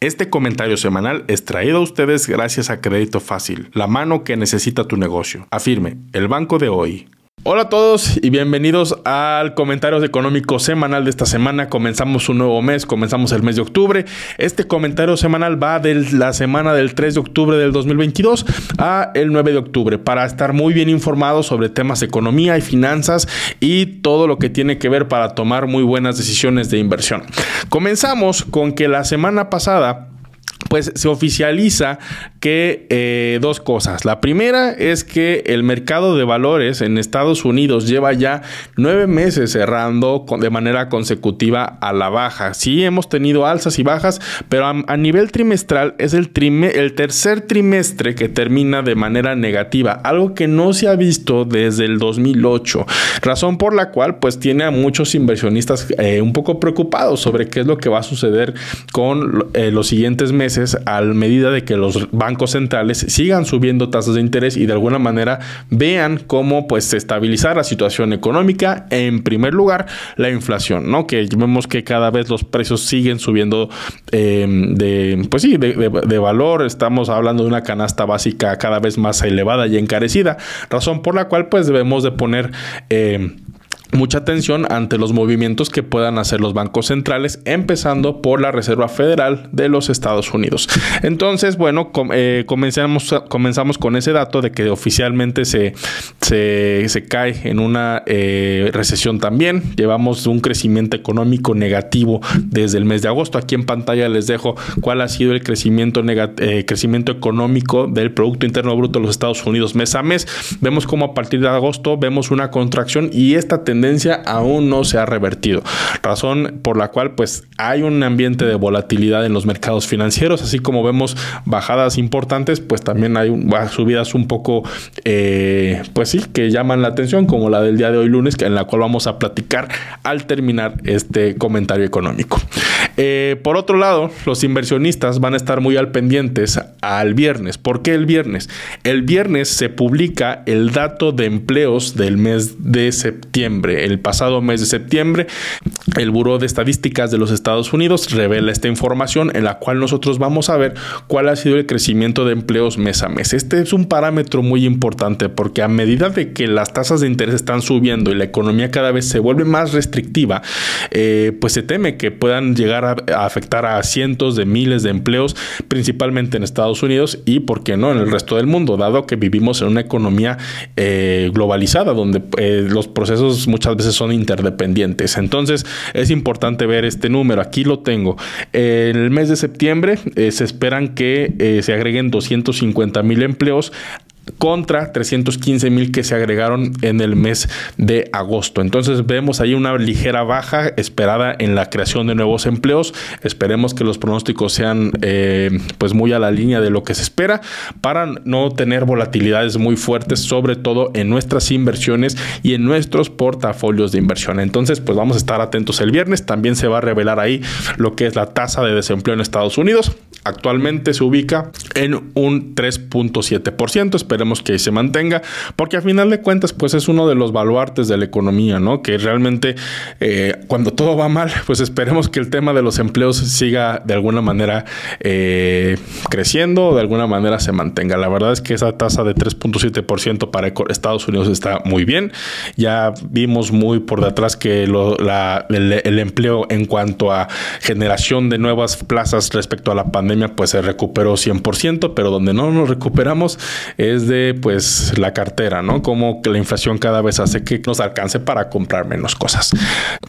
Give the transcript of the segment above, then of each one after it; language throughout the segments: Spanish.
Este comentario semanal es traído a ustedes gracias a Crédito Fácil, la mano que necesita tu negocio. Afirme, el banco de hoy. Hola a todos y bienvenidos al comentario económico semanal de esta semana. Comenzamos un nuevo mes, comenzamos el mes de octubre. Este comentario semanal va de la semana del 3 de octubre del 2022 a el 9 de octubre para estar muy bien informados sobre temas de economía y finanzas y todo lo que tiene que ver para tomar muy buenas decisiones de inversión. Comenzamos con que la semana pasada pues se oficializa que eh, dos cosas. La primera es que el mercado de valores en Estados Unidos lleva ya nueve meses cerrando de manera consecutiva a la baja. Sí hemos tenido alzas y bajas, pero a, nivel trimestral es el, el tercer trimestre que termina de manera negativa, algo que no se ha visto desde el 2008. Razón por la cual pues tiene a muchos inversionistas eh, un poco preocupados sobre qué es lo que va a suceder con eh, los siguientes meses a medida de que los bancos centrales sigan subiendo tasas de interés y de alguna manera vean cómo pues estabilizar la situación económica en primer lugar la inflación no que vemos que cada vez los precios siguen subiendo em, de pues sí de, valor. Estamos hablando de una canasta básica cada vez más elevada y encarecida razón por la cual pues debemos de poner em, mucha atención ante los movimientos que puedan hacer los bancos centrales, empezando por la Reserva Federal de los Estados Unidos. Entonces, bueno, eh, comenzamos, comenzamos con ese dato de que oficialmente se, se, cae en una eh, recesión también. Llevamos un crecimiento económico negativo desde el mes de agosto. Aquí en pantalla les dejo cuál ha sido el crecimiento, eh, crecimiento económico del Producto Interno Bruto de los Estados Unidos mes a mes. Vemos como a partir de agosto vemos una contracción y esta tendencia tendencia aún no se ha revertido, razón por la cual pues hay un ambiente de volatilidad en los mercados financieros, así como vemos bajadas importantes, pues también hay subidas un poco, eh, pues sí, que llaman la atención, como la del día de hoy lunes, en la cual vamos a platicar al terminar este comentario económico. Eh, por otro lado, los inversionistas van a estar muy al pendientes al viernes. ¿Por qué el viernes? El viernes se publica el dato de empleos del mes de septiembre. El pasado mes de septiembre, el Buró de Estadísticas de los Estados Unidos revela esta información en la cual nosotros vamos a ver cuál ha sido el crecimiento de empleos mes a mes. Este es un parámetro muy importante porque a medida de que las tasas de interés están subiendo y la economía cada vez se vuelve más restrictiva, eh, pues se teme que puedan llegar a afectar a cientos de miles de empleos, principalmente en Estados Unidos y, ¿por qué no?, en el resto del mundo, dado que vivimos en una economía eh, globalizada, donde eh, los procesos muchas veces son interdependientes. Entonces, es importante ver este número. Aquí lo tengo. En el mes de septiembre eh, se esperan que se agreguen 250 mil empleos contra 315 mil que se agregaron en el mes de agosto. Entonces vemos ahí una ligera baja esperada en la creación de nuevos empleos. Esperemos que los pronósticos sean eh, pues muy a la línea de lo que se espera para no tener volatilidades muy fuertes, sobre todo en nuestras inversiones y en nuestros portafolios de inversión. Entonces pues vamos a estar atentos el viernes. También se va a revelar ahí lo que es la tasa de desempleo en Estados Unidos. Actualmente se ubica en un 3.7%. Esperemos que se mantenga, porque a final de cuentas, pues es uno de los baluartes de la economía, ¿no? Que realmente eh, cuando todo va mal, pues esperemos que el tema de los empleos siga de alguna manera eh, creciendo o de alguna manera se mantenga. La verdad es que esa tasa de 3.7% para Estados Unidos está muy bien. Ya vimos muy por detrás que el empleo en cuanto a generación de nuevas plazas respecto a la pandemia pues se recuperó 100%, pero donde no nos recuperamos es de pues la cartera, ¿no? Como que la inflación cada vez hace que nos alcance para comprar menos cosas.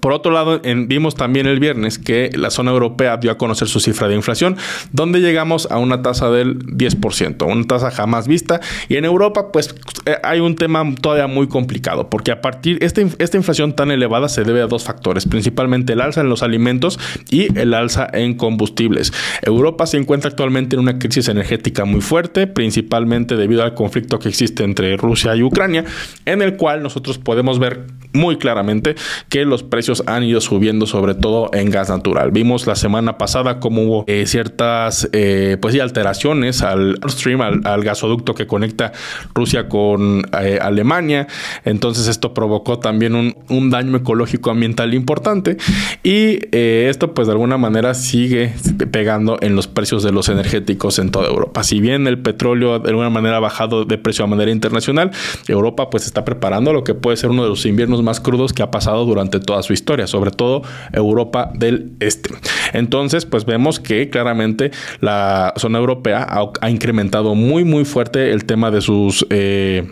Por otro lado, vimos también el viernes que la zona europea dio a conocer su cifra de inflación, donde llegamos a una tasa del 10%, una tasa jamás vista. Y en Europa, pues eh, hay un tema todavía muy complicado, porque a partir de esta, inflación tan elevada se debe a dos factores, principalmente el alza en los alimentos y el alza en combustibles. Europa se encuentra actualmente en una crisis energética muy fuerte, principalmente debido al que existe entre Rusia y Ucrania, en el cual nosotros podemos ver muy claramente que los precios han ido subiendo, sobre todo en gas natural. Vimos la semana pasada cómo hubo eh, ciertas eh, pues, alteraciones al Stream, al, gasoducto que conecta Rusia con eh, Alemania. Entonces esto provocó también un, un daño ecológico ambiental importante y esto pues de alguna manera sigue pegando en los precios de los energéticos en toda Europa. Si bien el petróleo de alguna manera ha bajado de precio a manera internacional, Europa pues está preparando lo que puede ser uno de los inviernos más crudos que ha pasado durante toda su historia, sobre todo Europa del Este. Entonces, pues vemos que claramente la zona europea ha, incrementado muy, muy fuerte el tema de sus... Eh,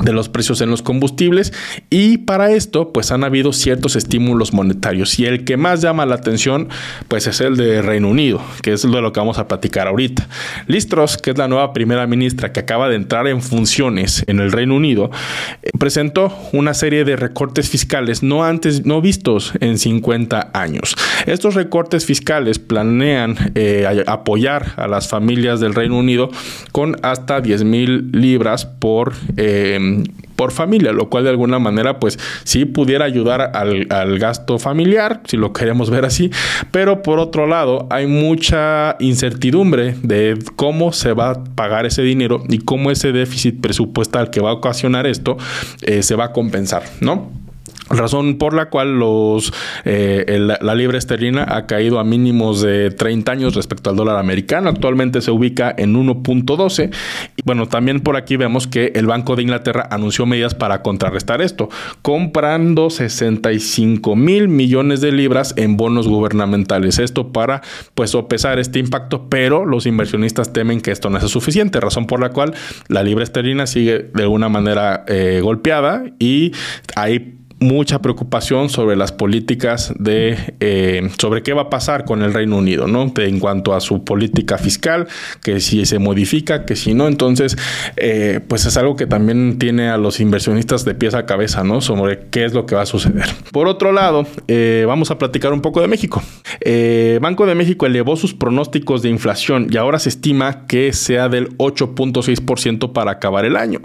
de los precios en los combustibles. Y para esto pues han habido ciertos estímulos monetarios. Y el que más llama la atención pues es el de Reino Unido que es de lo que vamos a platicar ahorita. Liz Truss que es la nueva primera ministra que acaba de entrar en funciones en el Reino Unido eh, presentó una serie de recortes fiscales no antes no vistos en 50 años. Estos recortes fiscales planean eh, apoyar a las familias del Reino Unido con hasta 10 mil libras por eh, por familia, lo cual de alguna manera pues sí pudiera ayudar al, al, gasto familiar, si lo queremos ver así, pero por otro lado hay mucha incertidumbre de cómo se va a pagar ese dinero y cómo ese déficit presupuestal que va a ocasionar esto eh, se va a compensar, ¿no? Razón por la cual los, eh, la libra esterlina ha caído a mínimos de 30 años respecto al dólar americano. Actualmente se ubica en 1.12. Y bueno, también por aquí vemos que el Banco de Inglaterra anunció medidas para contrarrestar esto, comprando 65 mil millones de libras en bonos gubernamentales. Esto para pues sopesar este impacto, pero los inversionistas temen que esto no es suficiente, razón por la cual la libra esterlina sigue de alguna manera eh, golpeada y hay mucha preocupación sobre las políticas de eh, sobre qué va a pasar con el Reino Unido, ¿no? en cuanto a su política fiscal, que si se modifica, que si no, entonces, eh, pues es algo que también tiene a los inversionistas de pies a cabeza, ¿no? Sobre qué es lo que va a suceder. Por otro lado, eh, vamos a platicar un poco de México. Banco de México elevó sus pronósticos de inflación y ahora se estima que sea del 8.6% para acabar el año.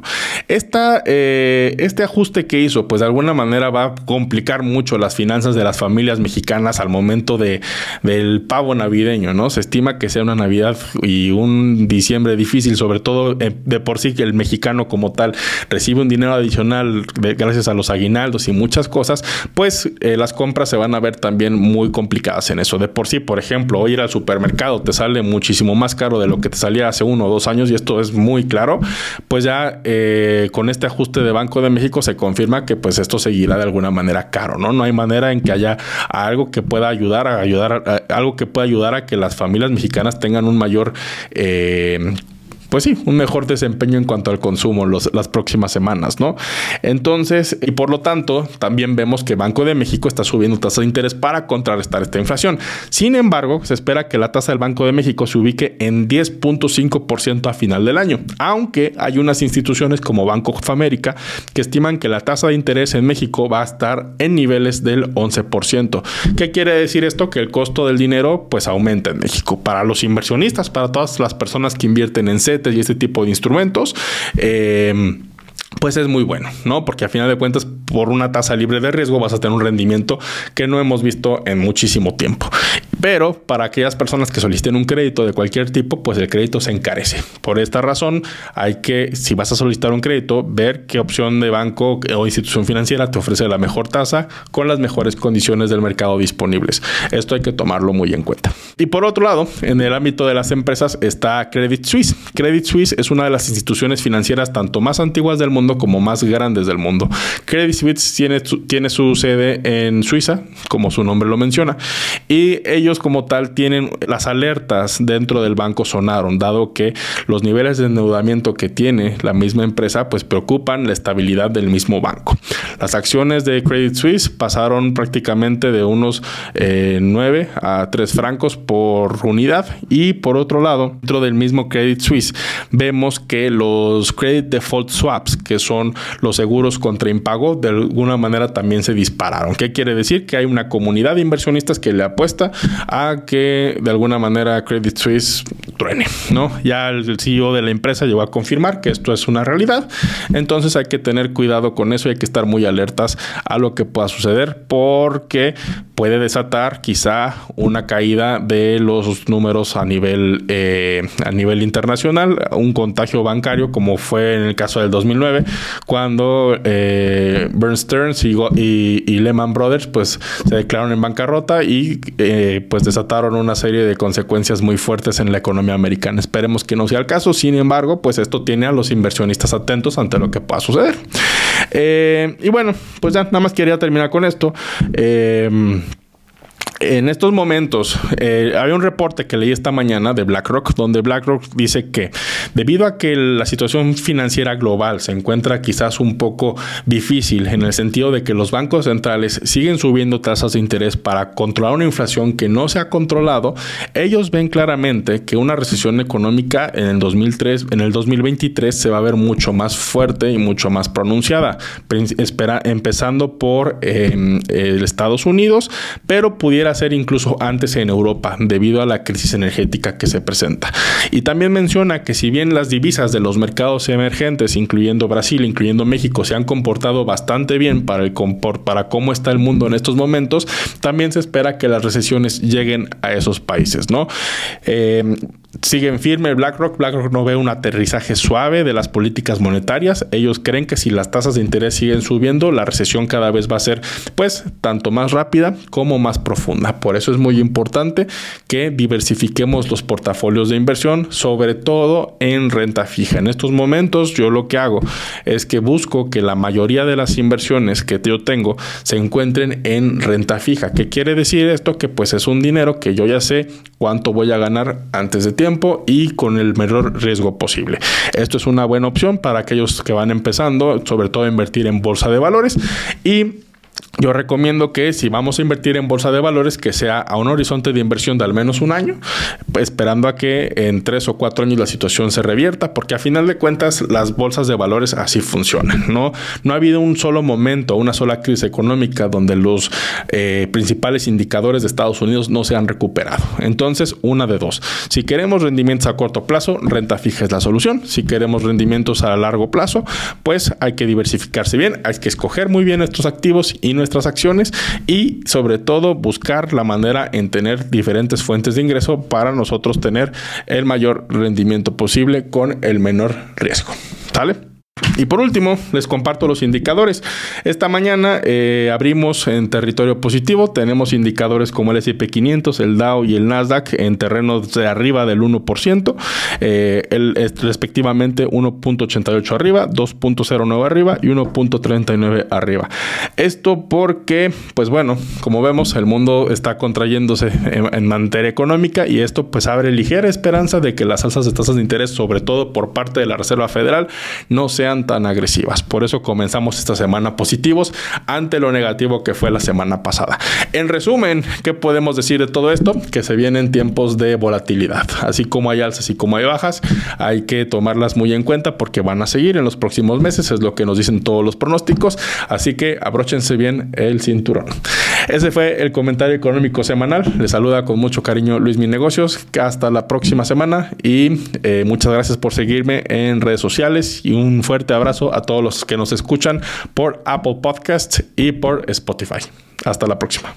Esta, este ajuste que hizo, pues de alguna manera va a complicar mucho las finanzas de las familias mexicanas al momento de, del pavo navideño, ¿no? Se estima que sea una Navidad y un diciembre difícil, sobre todo eh, de por sí que el mexicano como tal recibe un dinero adicional gracias a los aguinaldos y muchas cosas, pues eh, las compras se van a ver también muy complicadas en eso. De por sí, por ejemplo, hoy ir al supermercado te sale muchísimo más caro de lo que te salía hace uno o dos años y esto es muy claro, pues ya eh, con este ajuste de Banco de México se confirma que pues esto seguirá de alguna manera caro, ¿no? No hay manera en que haya algo que pueda ayudar a ayudar, algo que pueda ayudar a que las familias mexicanas tengan un mayor eh, pues sí, un mejor desempeño en cuanto al consumo las próximas semanas, ¿no? Entonces, y por lo tanto, también vemos que Banco de México está subiendo tasas de interés para contrarrestar esta inflación. Sin embargo, se espera que la tasa del Banco de México se ubique en 10.5% a final del año, aunque hay unas instituciones como Banco of America que estiman que la tasa de interés en México va a estar en niveles del 11%. ¿Qué quiere decir esto? Que el costo del dinero pues aumenta en México para los inversionistas, para todas las personas que invierten en CET y este tipo de instrumentos. Eh, pues es muy bueno, ¿no? Porque a final de cuentas, por una tasa libre de riesgo vas a tener un rendimiento que no hemos visto en muchísimo tiempo. Pero para aquellas personas que soliciten un crédito de cualquier tipo, pues el crédito se encarece. Por esta razón, hay que, si vas a solicitar un crédito, ver qué opción de banco o institución financiera te ofrece la mejor tasa con las mejores condiciones del mercado disponibles. Esto hay que tomarlo muy en cuenta. Y por otro lado, en el ámbito de las empresas está Credit Suisse. Credit Suisse es una de las instituciones financieras tanto más antiguas del mundo como más grandes del mundo. Credit Suisse tiene, tiene su sede en Suiza, como su nombre lo menciona, y ellos como tal tienen las alertas dentro del banco sonaron, dado que los niveles de endeudamiento que tiene la misma empresa pues preocupan la estabilidad del mismo banco. Las acciones de Credit Suisse pasaron prácticamente de unos 9 eh, a 3 francos por unidad y por otro lado, dentro del mismo Credit Suisse vemos que los Credit Default Swaps, que son los seguros contra impago, de alguna manera también se dispararon. ¿Qué quiere decir? Que hay una comunidad de inversionistas que le apuesta a que de alguna manera Credit Suisse truene, ¿no? Ya el CEO de la empresa llegó a confirmar que esto es una realidad, entonces hay que tener cuidado con eso y hay que estar muy alertas a lo que pueda suceder porque puede desatar quizá una caída de los números a nivel, eh, a nivel internacional, un contagio bancario como fue en el caso del 2009, cuando eh, Stearns y, y, Lehman Brothers pues se declararon en bancarrota y eh, pues desataron una serie de consecuencias muy fuertes en la economía americana. Esperemos que no sea el caso, sin embargo, pues esto tiene a los inversionistas atentos ante lo que pueda suceder. Eh, y bueno, pues ya nada más quería terminar con esto. Eh, en estos momentos, eh, hay un reporte que leí esta mañana de BlackRock, donde BlackRock dice que debido a que la situación financiera global se encuentra quizás un poco difícil en el sentido de que los bancos centrales siguen subiendo tasas de interés para controlar una inflación que no se ha controlado, ellos ven claramente que una recesión económica en el 2003, en el 2023 se va a ver mucho más fuerte y mucho más pronunciada, espera, empezando por eh, Estados Unidos, pero pudiera ser incluso antes en Europa debido a la crisis energética que se presenta. Y también menciona que si bien las divisas de los mercados emergentes, incluyendo Brasil, incluyendo México, se han comportado bastante bien para, el para cómo está el mundo en estos momentos, también se espera que las recesiones lleguen a esos países, ¿no? Eh, siguen firme BlackRock. BlackRock no ve un aterrizaje suave de las políticas monetarias. Ellos creen que si las tasas de interés siguen subiendo, la recesión cada vez va a ser, pues, tanto más rápida como más profunda. Por eso es muy importante que diversifiquemos los portafolios de inversión, sobre todo en renta fija. En estos momentos, yo lo que hago es que busco que la mayoría de las inversiones que yo tengo se encuentren en renta fija. ¿Qué quiere decir esto? Que pues es un dinero que yo ya sé cuánto voy a ganar antes de tiempo y con el menor riesgo posible. Esto es una buena opción para aquellos que van empezando, sobre todo invertir en bolsa de valores y yo recomiendo que si vamos a invertir en bolsa de valores, que sea a un horizonte de inversión de al menos un año, esperando a que en tres o cuatro años la situación se revierta, porque a final de cuentas las bolsas de valores así funcionan. No, no ha habido un solo momento, una sola crisis económica donde los eh, principales indicadores de Estados Unidos no se han recuperado. Entonces, una de dos. Si queremos rendimientos a corto plazo, renta fija es la solución. Si queremos rendimientos a largo plazo, pues hay que diversificarse bien, hay que escoger muy bien estos activos nuestras acciones y sobre todo buscar la manera en tener diferentes fuentes de ingreso para nosotros tener el mayor rendimiento posible con el menor riesgo. Y por último, les comparto los indicadores. Esta mañana eh, abrimos en territorio positivo. Tenemos indicadores como el S&P 500, el Dow y el Nasdaq en terrenos de arriba del 1%, eh, respectivamente 1.88 arriba, 2.09 arriba y 1.39 arriba. Esto porque, pues bueno, como vemos, el mundo está contrayéndose en, en materia económica y esto pues abre ligera esperanza de que las alzas de tasas de interés, sobre todo por parte de la Reserva Federal, no sean tan agresivas. Por eso comenzamos esta semana positivos ante lo negativo que fue la semana pasada. En resumen, ¿qué podemos decir de todo esto? Que se vienen tiempos de volatilidad. Así como hay alzas y como hay bajas, hay que tomarlas muy en cuenta porque van a seguir en los próximos meses, es lo que nos dicen todos los pronósticos. Así que abróchense bien el cinturón. Ese fue el comentario económico semanal. Les saluda con mucho cariño Luis Mi Negocios. Hasta la próxima semana y eh, muchas gracias por seguirme en redes sociales y un fuerte abrazo a todos los que nos escuchan por Apple Podcasts y por Spotify. Hasta la próxima.